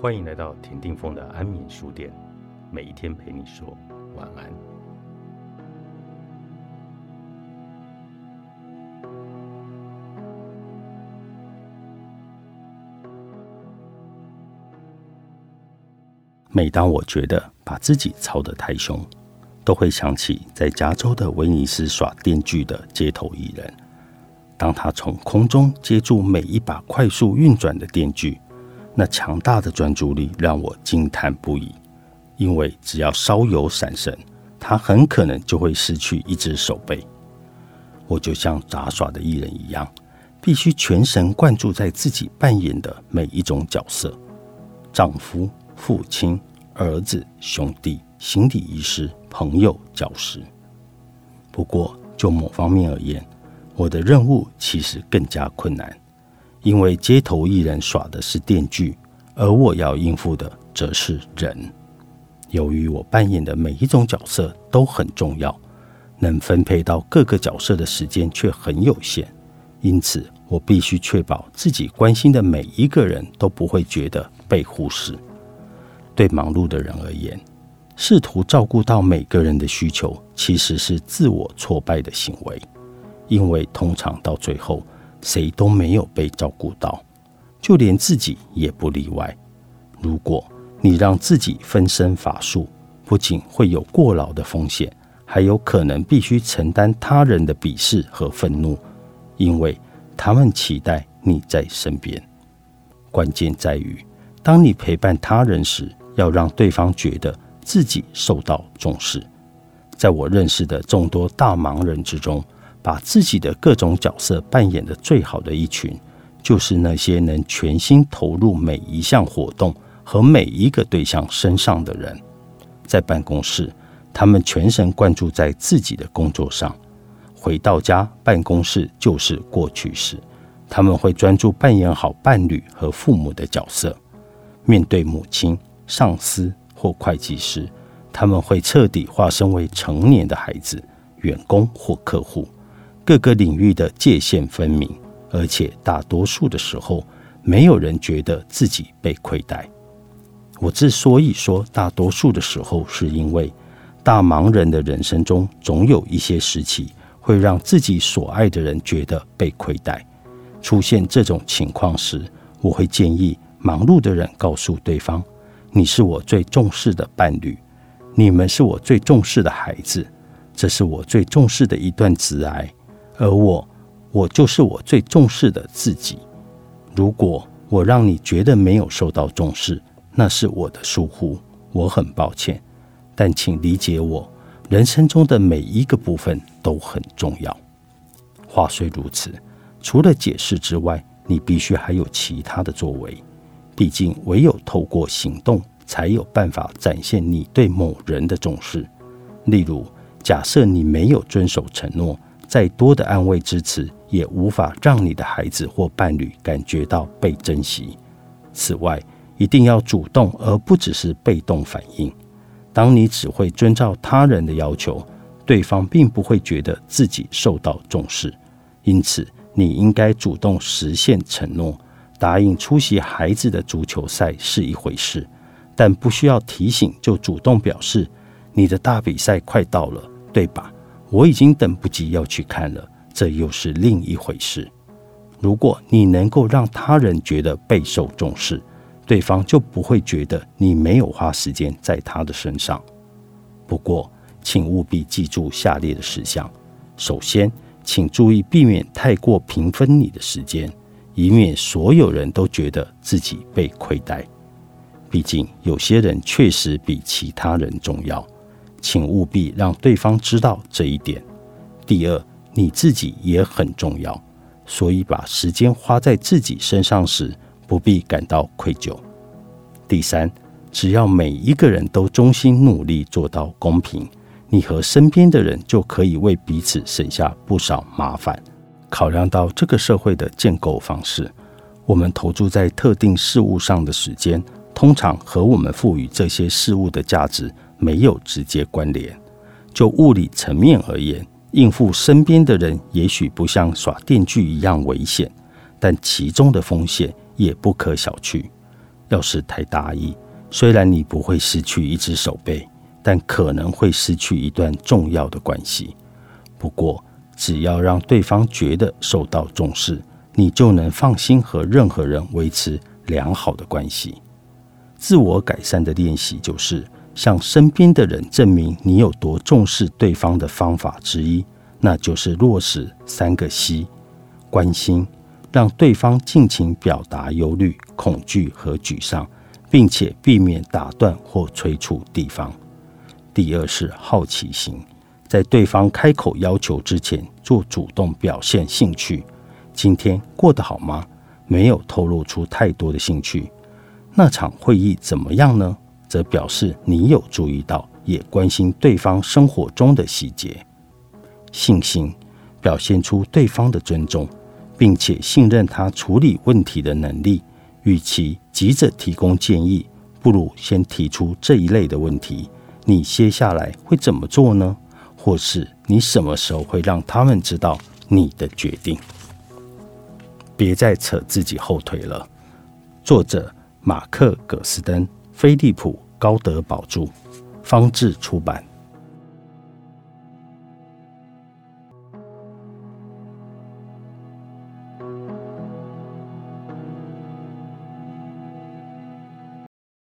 欢迎来到田定峰的安眠书店，每一天陪你说晚安。每当我觉得把自己操得太凶，都会想起在加州的威尼斯耍电锯的街头艺人。当他从空中接住每一把快速运转的电锯，那强大的专注力让我惊叹不已。因为只要稍有闪神，他很可能就会失去一只手背。我就像杂耍的艺人一样，必须全神贯注在自己扮演的每一种角色：丈夫。父亲、儿子、兄弟、心理医师、朋友、教师。不过，就某方面而言，我的任务其实更加困难，因为街头艺人耍的是电锯，而我要应付的则是人。由于我扮演的每一种角色都很重要，能分配到各个角色的时间却很有限，因此我必须确保自己关心的每一个人都不会觉得被忽视。对忙碌的人而言，试图照顾到每个人的需求，其实是自我挫败的行为，因为通常到最后，谁都没有被照顾到，就连自己也不例外。如果你让自己分身乏术，不仅会有过劳的风险，还有可能必须承担他人的鄙视和愤怒，因为他们期待你在身边。关键在于，当你陪伴他人时。要让对方觉得自己受到重视。在我认识的众多大忙人之中，把自己的各种角色扮演的最好的一群，就是那些能全心投入每一项活动和每一个对象身上的人。在办公室，他们全神贯注在自己的工作上；回到家，办公室就是过去式。他们会专注扮演好伴侣和父母的角色，面对母亲。上司或会计师，他们会彻底化身为成年的孩子、员工或客户，各个领域的界限分明，而且大多数的时候，没有人觉得自己被亏待。我之所以说大多数的时候，是因为大忙人的人生中，总有一些时期会让自己所爱的人觉得被亏待。出现这种情况时，我会建议忙碌的人告诉对方。你是我最重视的伴侣，你们是我最重视的孩子，这是我最重视的一段挚爱，而我，我就是我最重视的自己。如果我让你觉得没有受到重视，那是我的疏忽，我很抱歉。但请理解我，人生中的每一个部分都很重要。话虽如此，除了解释之外，你必须还有其他的作为。毕竟，唯有透过行动，才有办法展现你对某人的重视。例如，假设你没有遵守承诺，再多的安慰支持也无法让你的孩子或伴侣感觉到被珍惜。此外，一定要主动，而不只是被动反应。当你只会遵照他人的要求，对方并不会觉得自己受到重视。因此，你应该主动实现承诺。答应出席孩子的足球赛是一回事，但不需要提醒就主动表示你的大比赛快到了，对吧？我已经等不及要去看了，这又是另一回事。如果你能够让他人觉得备受重视，对方就不会觉得你没有花时间在他的身上。不过，请务必记住下列的事项：首先，请注意避免太过平分你的时间。以免所有人都觉得自己被亏待。毕竟有些人确实比其他人重要，请务必让对方知道这一点。第二，你自己也很重要，所以把时间花在自己身上时，不必感到愧疚。第三，只要每一个人都衷心努力做到公平，你和身边的人就可以为彼此省下不少麻烦。考量到这个社会的建构方式，我们投注在特定事物上的时间，通常和我们赋予这些事物的价值没有直接关联。就物理层面而言，应付身边的人也许不像耍电锯一样危险，但其中的风险也不可小觑。要是太大意，虽然你不会失去一只手背，但可能会失去一段重要的关系。不过，只要让对方觉得受到重视，你就能放心和任何人维持良好的关系。自我改善的练习，就是向身边的人证明你有多重视对方的方法之一，那就是落实三个 C：关心，让对方尽情表达忧虑、恐惧和沮丧，并且避免打断或催促对方；第二是好奇心，在对方开口要求之前，做主动表现兴趣。今天过得好吗？没有透露出太多的兴趣。那场会议怎么样呢？则表示你有注意到，也关心对方生活中的细节。信心表现出对方的尊重，并且信任他处理问题的能力。与其急着提供建议，不如先提出这一类的问题：你接下来会怎么做呢？或是你什么时候会让他们知道你的决定？别再扯自己后腿了。作者。马克·葛斯登、飞利浦·高德宝著，方志出版。